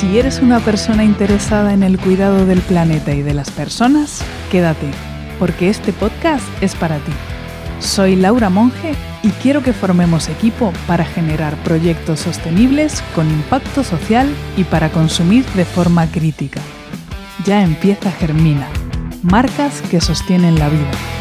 Si eres una persona interesada en el cuidado del planeta y de las personas, quédate, porque este podcast es para ti. Soy Laura Monge y quiero que formemos equipo para generar proyectos sostenibles con impacto social y para consumir de forma crítica. Ya empieza Germina, marcas que sostienen la vida.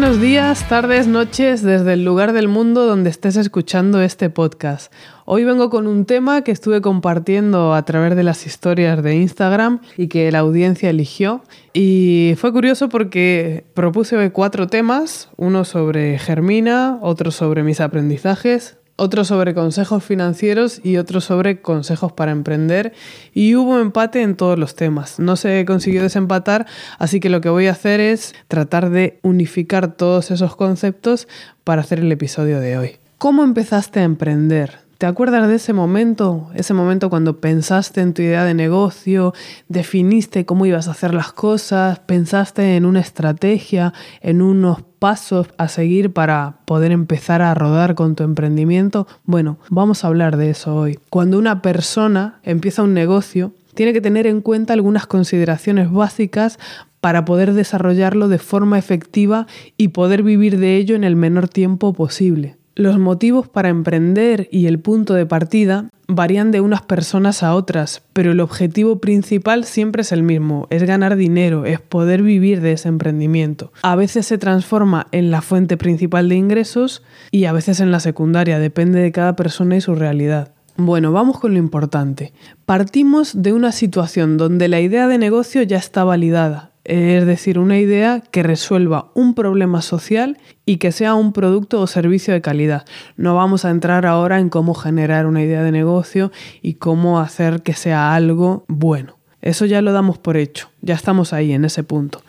Buenos días, tardes, noches desde el lugar del mundo donde estés escuchando este podcast. Hoy vengo con un tema que estuve compartiendo a través de las historias de Instagram y que la audiencia eligió. Y fue curioso porque propuse cuatro temas, uno sobre Germina, otro sobre mis aprendizajes, otro sobre consejos financieros y otro sobre consejos para emprender y hubo empate en todos los temas. No se consiguió desempatar, así que lo que voy a hacer es tratar de unificar todos esos conceptos para hacer el episodio de hoy. ¿Cómo empezaste a emprender? ¿Te acuerdas de ese momento? Ese momento cuando pensaste en tu idea de negocio, definiste cómo ibas a hacer las cosas, pensaste en una estrategia, en unos pasos a seguir para poder empezar a rodar con tu emprendimiento. Bueno, vamos a hablar de eso hoy. Cuando una persona empieza un negocio, tiene que tener en cuenta algunas consideraciones básicas para poder desarrollarlo de forma efectiva y poder vivir de ello en el menor tiempo posible. Los motivos para emprender y el punto de partida varían de unas personas a otras, pero el objetivo principal siempre es el mismo, es ganar dinero, es poder vivir de ese emprendimiento. A veces se transforma en la fuente principal de ingresos y a veces en la secundaria, depende de cada persona y su realidad. Bueno, vamos con lo importante. Partimos de una situación donde la idea de negocio ya está validada, es decir, una idea que resuelva un problema social y que sea un producto o servicio de calidad. No vamos a entrar ahora en cómo generar una idea de negocio y cómo hacer que sea algo bueno. Eso ya lo damos por hecho, ya estamos ahí en ese punto.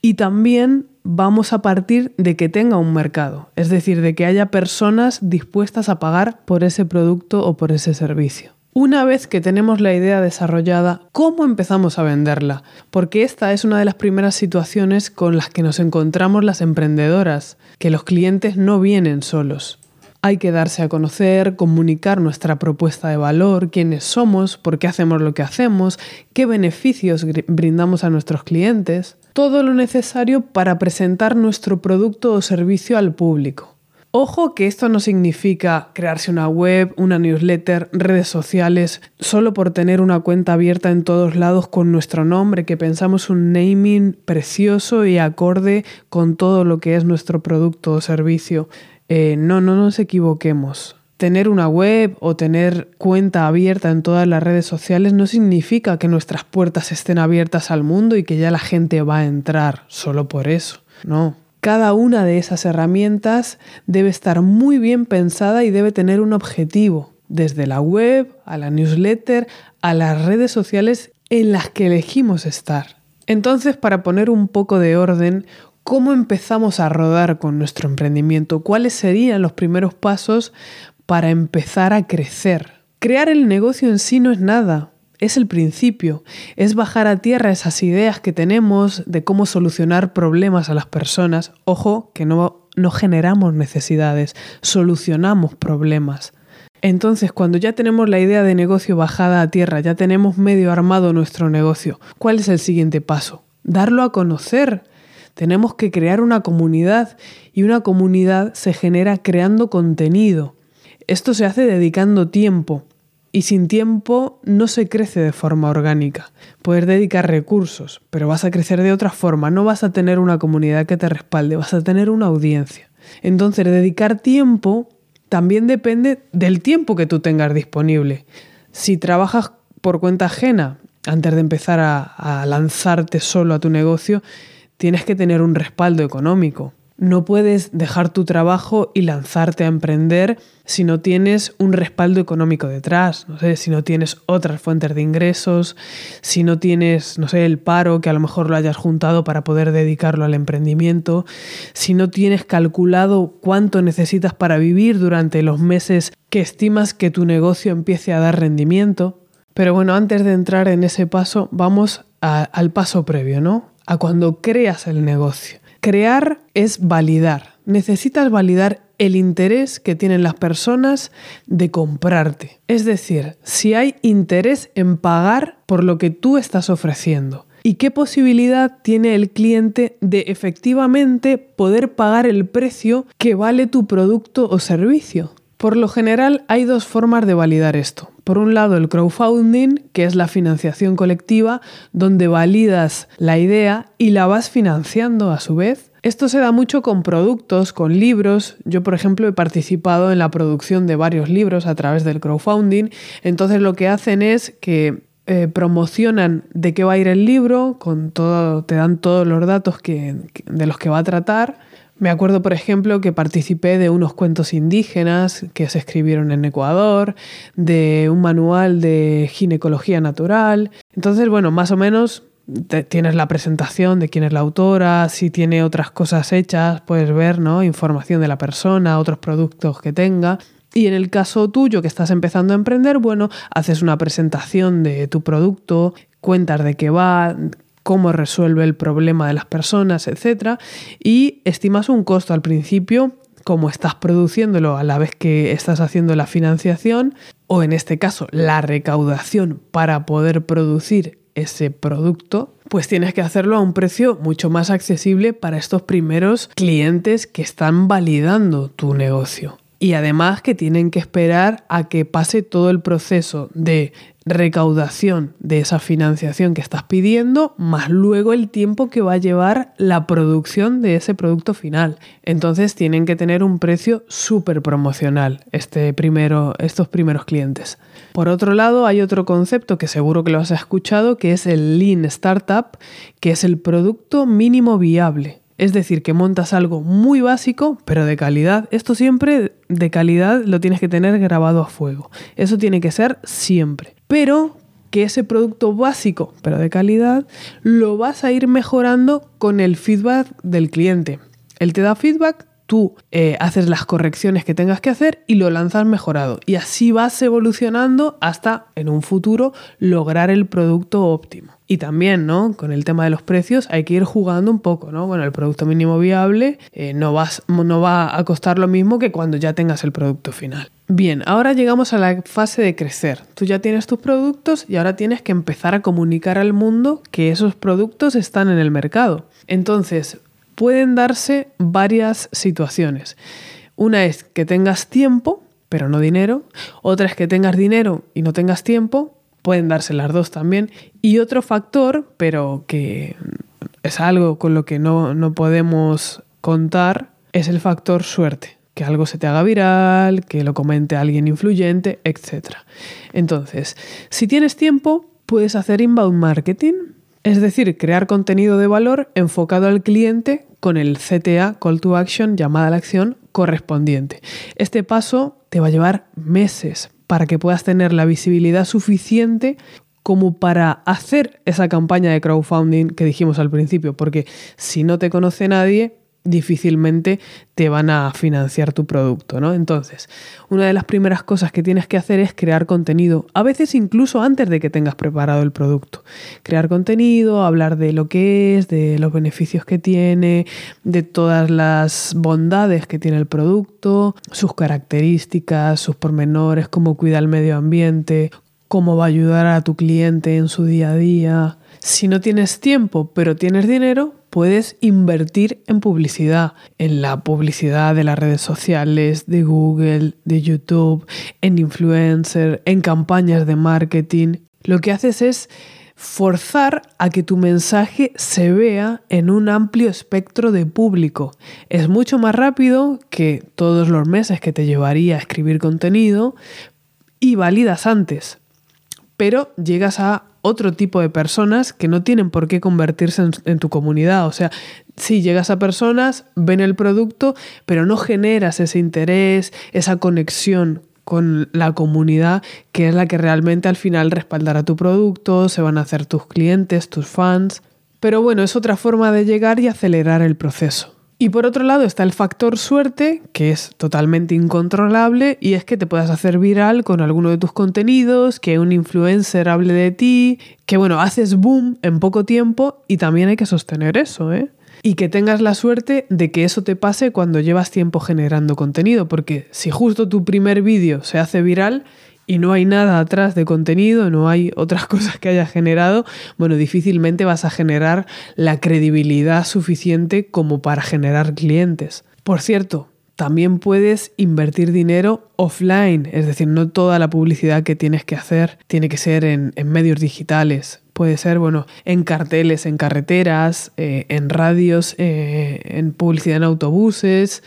Y también vamos a partir de que tenga un mercado, es decir, de que haya personas dispuestas a pagar por ese producto o por ese servicio. Una vez que tenemos la idea desarrollada, ¿cómo empezamos a venderla? Porque esta es una de las primeras situaciones con las que nos encontramos las emprendedoras, que los clientes no vienen solos. Hay que darse a conocer, comunicar nuestra propuesta de valor, quiénes somos, por qué hacemos lo que hacemos, qué beneficios brindamos a nuestros clientes, todo lo necesario para presentar nuestro producto o servicio al público. Ojo que esto no significa crearse una web, una newsletter, redes sociales, solo por tener una cuenta abierta en todos lados con nuestro nombre, que pensamos un naming precioso y acorde con todo lo que es nuestro producto o servicio. Eh, no, no nos equivoquemos. Tener una web o tener cuenta abierta en todas las redes sociales no significa que nuestras puertas estén abiertas al mundo y que ya la gente va a entrar solo por eso. No, cada una de esas herramientas debe estar muy bien pensada y debe tener un objetivo, desde la web, a la newsletter, a las redes sociales en las que elegimos estar. Entonces, para poner un poco de orden, ¿cómo empezamos a rodar con nuestro emprendimiento? ¿Cuáles serían los primeros pasos para empezar a crecer? Crear el negocio en sí no es nada, es el principio, es bajar a tierra esas ideas que tenemos de cómo solucionar problemas a las personas. Ojo, que no, no generamos necesidades, solucionamos problemas. Entonces, cuando ya tenemos la idea de negocio bajada a tierra, ya tenemos medio armado nuestro negocio, ¿cuál es el siguiente paso? Darlo a conocer. Tenemos que crear una comunidad y una comunidad se genera creando contenido. Esto se hace dedicando tiempo, y sin tiempo no se crece de forma orgánica. Puedes dedicar recursos, pero vas a crecer de otra forma. No vas a tener una comunidad que te respalde, vas a tener una audiencia. Entonces, dedicar tiempo también depende del tiempo que tú tengas disponible. Si trabajas por cuenta ajena, antes de empezar a, a lanzarte solo a tu negocio, tienes que tener un respaldo económico. No puedes dejar tu trabajo y lanzarte a emprender si no tienes un respaldo económico detrás, no sé, si no tienes otras fuentes de ingresos, si no tienes, no sé, el paro que a lo mejor lo hayas juntado para poder dedicarlo al emprendimiento, si no tienes calculado cuánto necesitas para vivir durante los meses que estimas que tu negocio empiece a dar rendimiento. Pero bueno, antes de entrar en ese paso, vamos al paso previo, ¿no? a cuando creas el negocio. Crear es validar. Necesitas validar el interés que tienen las personas de comprarte. Es decir, si hay interés en pagar por lo que tú estás ofreciendo. ¿Y qué posibilidad tiene el cliente de efectivamente poder pagar el precio que vale tu producto o servicio? Por lo general hay dos formas de validar esto. Por un lado el crowdfunding, que es la financiación colectiva, donde validas la idea y la vas financiando a su vez. Esto se da mucho con productos, con libros. Yo, por ejemplo, he participado en la producción de varios libros a través del crowdfunding. Entonces lo que hacen es que eh, promocionan de qué va a ir el libro, con todo, te dan todos los datos que, de los que va a tratar. Me acuerdo, por ejemplo, que participé de unos cuentos indígenas que se escribieron en Ecuador, de un manual de ginecología natural. Entonces, bueno, más o menos tienes la presentación de quién es la autora, si tiene otras cosas hechas, puedes ver, ¿no? Información de la persona, otros productos que tenga. Y en el caso tuyo que estás empezando a emprender, bueno, haces una presentación de tu producto, cuentas de qué va, cómo resuelve el problema de las personas, etc. Y estimas un costo al principio, como estás produciéndolo a la vez que estás haciendo la financiación, o en este caso la recaudación para poder producir ese producto, pues tienes que hacerlo a un precio mucho más accesible para estos primeros clientes que están validando tu negocio. Y además que tienen que esperar a que pase todo el proceso de recaudación de esa financiación que estás pidiendo, más luego el tiempo que va a llevar la producción de ese producto final. Entonces tienen que tener un precio súper promocional este primero, estos primeros clientes. Por otro lado, hay otro concepto que seguro que lo has escuchado, que es el Lean Startup, que es el producto mínimo viable. Es decir, que montas algo muy básico, pero de calidad. Esto siempre de calidad lo tienes que tener grabado a fuego. Eso tiene que ser siempre. Pero que ese producto básico, pero de calidad, lo vas a ir mejorando con el feedback del cliente. Él te da feedback, tú eh, haces las correcciones que tengas que hacer y lo lanzas mejorado. Y así vas evolucionando hasta en un futuro lograr el producto óptimo. Y también, ¿no? Con el tema de los precios hay que ir jugando un poco, ¿no? Bueno, el producto mínimo viable eh, no, vas, no va a costar lo mismo que cuando ya tengas el producto final. Bien, ahora llegamos a la fase de crecer. Tú ya tienes tus productos y ahora tienes que empezar a comunicar al mundo que esos productos están en el mercado. Entonces, pueden darse varias situaciones. Una es que tengas tiempo, pero no dinero. Otra es que tengas dinero y no tengas tiempo. Pueden darse las dos también. Y otro factor, pero que es algo con lo que no, no podemos contar, es el factor suerte. Que algo se te haga viral, que lo comente alguien influyente, etc. Entonces, si tienes tiempo, puedes hacer inbound marketing, es decir, crear contenido de valor enfocado al cliente con el CTA, Call to Action, llamada a la acción correspondiente. Este paso te va a llevar meses para que puedas tener la visibilidad suficiente como para hacer esa campaña de crowdfunding que dijimos al principio, porque si no te conoce nadie, difícilmente te van a financiar tu producto, ¿no? Entonces, una de las primeras cosas que tienes que hacer es crear contenido, a veces incluso antes de que tengas preparado el producto. Crear contenido, hablar de lo que es, de los beneficios que tiene, de todas las bondades que tiene el producto, sus características, sus pormenores, cómo cuida el medio ambiente, cómo va a ayudar a tu cliente en su día a día. Si no tienes tiempo, pero tienes dinero, puedes invertir en publicidad, en la publicidad de las redes sociales, de Google, de YouTube, en influencer, en campañas de marketing. Lo que haces es forzar a que tu mensaje se vea en un amplio espectro de público. Es mucho más rápido que todos los meses que te llevaría a escribir contenido y validas antes, pero llegas a otro tipo de personas que no tienen por qué convertirse en, tu comunidad. O sea, si llegas a personas, ven el producto, pero no generas ese interés, esa conexión con la comunidad que es la que realmente al final respaldará tu producto, se van a hacer tus clientes, tus fans. Pero bueno, es otra forma de llegar y acelerar el proceso. Y por otro lado está el factor suerte, que es totalmente incontrolable, y es que te puedas hacer viral con alguno de tus contenidos, que un influencer hable de ti, que bueno, haces boom en poco tiempo y también hay que sostener eso, ¿eh? Y que tengas la suerte de que eso te pase cuando llevas tiempo generando contenido, porque si justo tu primer vídeo se hace viral, y no hay nada atrás de contenido, no hay otras cosas que haya generado, bueno, difícilmente vas a generar la credibilidad suficiente como para generar clientes. Por cierto, también puedes invertir dinero offline, es decir, no toda la publicidad que tienes que hacer tiene que ser en, medios digitales. Puede ser, bueno, en carteles, en carreteras, eh, en radios, eh, en publicidad en autobuses,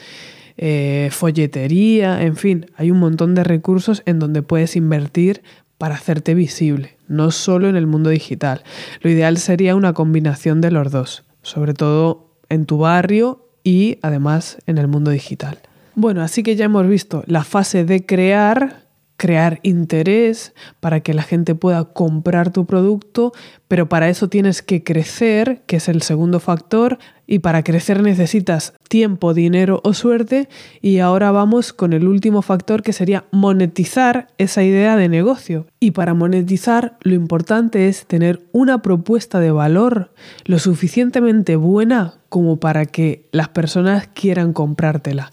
eh, folletería, en fin, hay un montón de recursos en donde puedes invertir para hacerte visible, no solo en el mundo digital. Lo ideal sería una combinación de los dos, sobre todo en tu barrio y además en el mundo digital. Bueno, así que ya hemos visto la fase de crear, crear interés para que la gente pueda comprar tu producto, pero para eso tienes que crecer, que es el segundo factor, y para crecer necesitas tiempo, dinero o suerte, y ahora vamos con el último factor que sería monetizar esa idea de negocio. Y para monetizar lo importante es tener una propuesta de valor lo suficientemente buena como para que las personas quieran comprártela.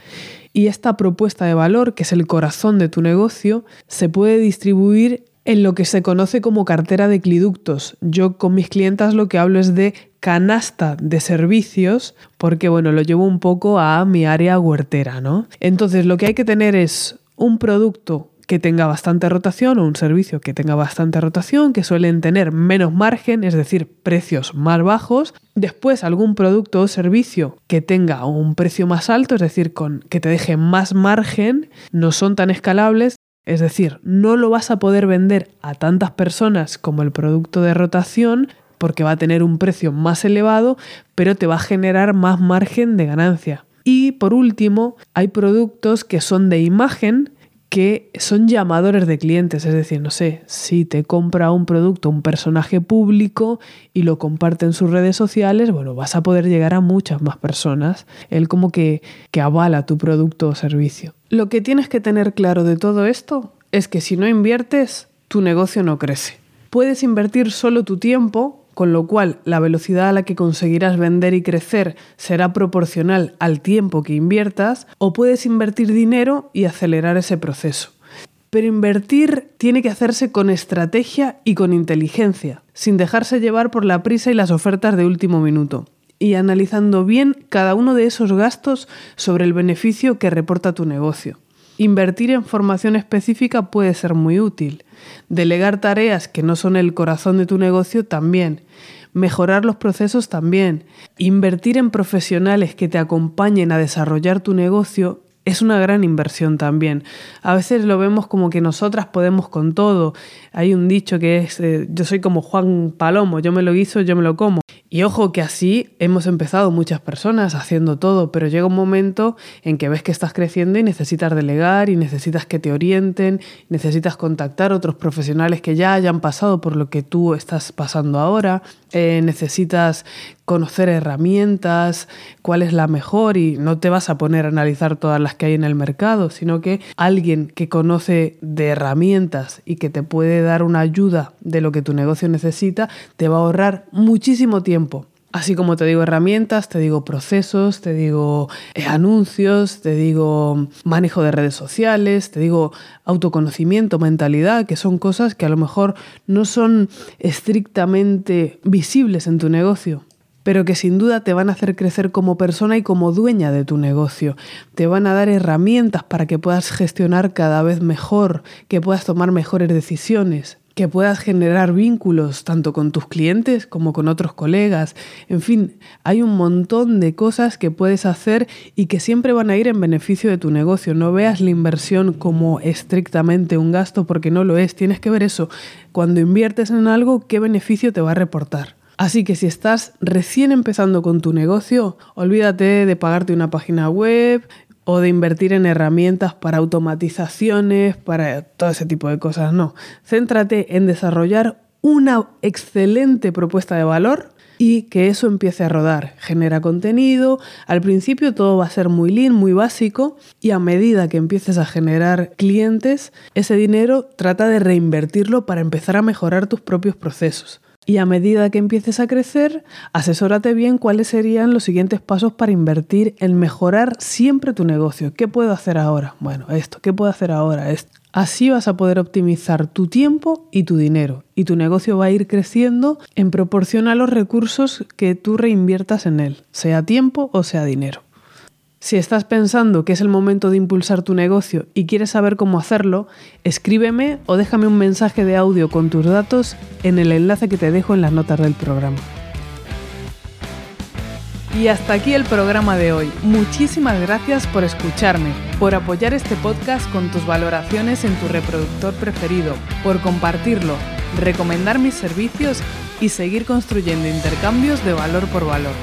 Y esta propuesta de valor, que es el corazón de tu negocio, se puede distribuir en lo que se conoce como cartera de cliductos. Yo con mis clientas lo que hablo es de canasta de servicios, porque bueno, lo llevo un poco a mi área huertera, ¿no? Entonces lo que hay que tener es un producto que tenga bastante rotación o un servicio que tenga bastante rotación, que suelen tener menos margen, es decir, precios más bajos. Después algún producto o servicio que tenga un precio más alto, es decir, con, que te deje más margen, no son tan escalables. Es decir, no lo vas a poder vender a tantas personas como el producto de rotación porque va a tener un precio más elevado, pero te va a generar más margen de ganancia. Y por último, hay productos que son de imagen, que son llamadores de clientes, es decir, no sé, si te compra un producto un personaje público y lo comparte en sus redes sociales, bueno, vas a poder llegar a muchas más personas. Él como que, que avala tu producto o servicio. Lo que tienes que tener claro de todo esto es que si no inviertes, tu negocio no crece. Puedes invertir solo tu tiempo con lo cual la velocidad a la que conseguirás vender y crecer será proporcional al tiempo que inviertas, o puedes invertir dinero y acelerar ese proceso. Pero invertir tiene que hacerse con estrategia y con inteligencia, sin dejarse llevar por la prisa y las ofertas de último minuto, y analizando bien cada uno de esos gastos sobre el beneficio que reporta tu negocio. Invertir en formación específica puede ser muy útil. Delegar tareas que no son el corazón de tu negocio también. Mejorar los procesos también. Invertir en profesionales que te acompañen a desarrollar tu negocio es una gran inversión también. A veces lo vemos como que nosotras podemos con todo. Hay un dicho que es, eh, yo soy como Juan Palomo, yo me lo guiso, yo me lo como. Y ojo que así hemos empezado muchas personas haciendo todo, pero llega un momento en que ves que estás creciendo y necesitas delegar y necesitas que te orienten, necesitas contactar otros profesionales que ya hayan pasado por lo que tú estás pasando ahora, eh, necesitas conocer herramientas, cuál es la mejor y no te vas a poner a analizar todas las que hay en el mercado, sino que alguien que conoce de herramientas y que te puede dar una ayuda de lo que tu negocio necesita, te va a ahorrar muchísimo tiempo. Así como te digo herramientas, te digo procesos, te digo eh, anuncios, te digo manejo de redes sociales, te digo autoconocimiento, mentalidad, que son cosas que a lo mejor no son estrictamente visibles en tu negocio, pero que sin duda te van a hacer crecer como persona y como dueña de tu negocio. Te van a dar herramientas para que puedas gestionar cada vez mejor, que puedas tomar mejores decisiones que puedas generar vínculos tanto con tus clientes como con otros colegas. En fin, hay un montón de cosas que puedes hacer y que siempre van a ir en beneficio de tu negocio. No veas la inversión como estrictamente un gasto porque no lo es. Tienes que ver eso. Cuando inviertes en algo, ¿qué beneficio te va a reportar? Así que si estás recién empezando con tu negocio, olvídate de pagarte una página web, o de invertir en herramientas para automatizaciones, para todo ese tipo de cosas. No, céntrate en desarrollar una excelente propuesta de valor y que eso empiece a rodar. Genera contenido, al principio todo va a ser muy lean, muy básico y a medida que empieces a generar clientes, ese dinero trata de reinvertirlo para empezar a mejorar tus propios procesos. Y a medida que empieces a crecer, asesórate bien cuáles serían los siguientes pasos para invertir en mejorar siempre tu negocio. ¿Qué puedo hacer ahora? Bueno, esto. ¿Qué puedo hacer ahora? Esto. Así vas a poder optimizar tu tiempo y tu dinero y tu negocio va a ir creciendo en proporción a los recursos que tú reinviertas en él, sea tiempo o sea dinero. Si estás pensando que es el momento de impulsar tu negocio y quieres saber cómo hacerlo, escríbeme o déjame un mensaje de audio con tus datos en el enlace que te dejo en las notas del programa. Y hasta aquí el programa de hoy. Muchísimas gracias por escucharme, por apoyar este podcast con tus valoraciones en tu reproductor preferido, por compartirlo, recomendar mis servicios y seguir construyendo intercambios de valor por valor.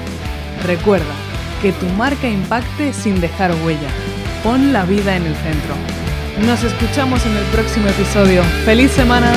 Recuerda, que tu marca impacte sin dejar huella. Pon la vida en el centro. Nos escuchamos en el próximo episodio. ¡Feliz semana!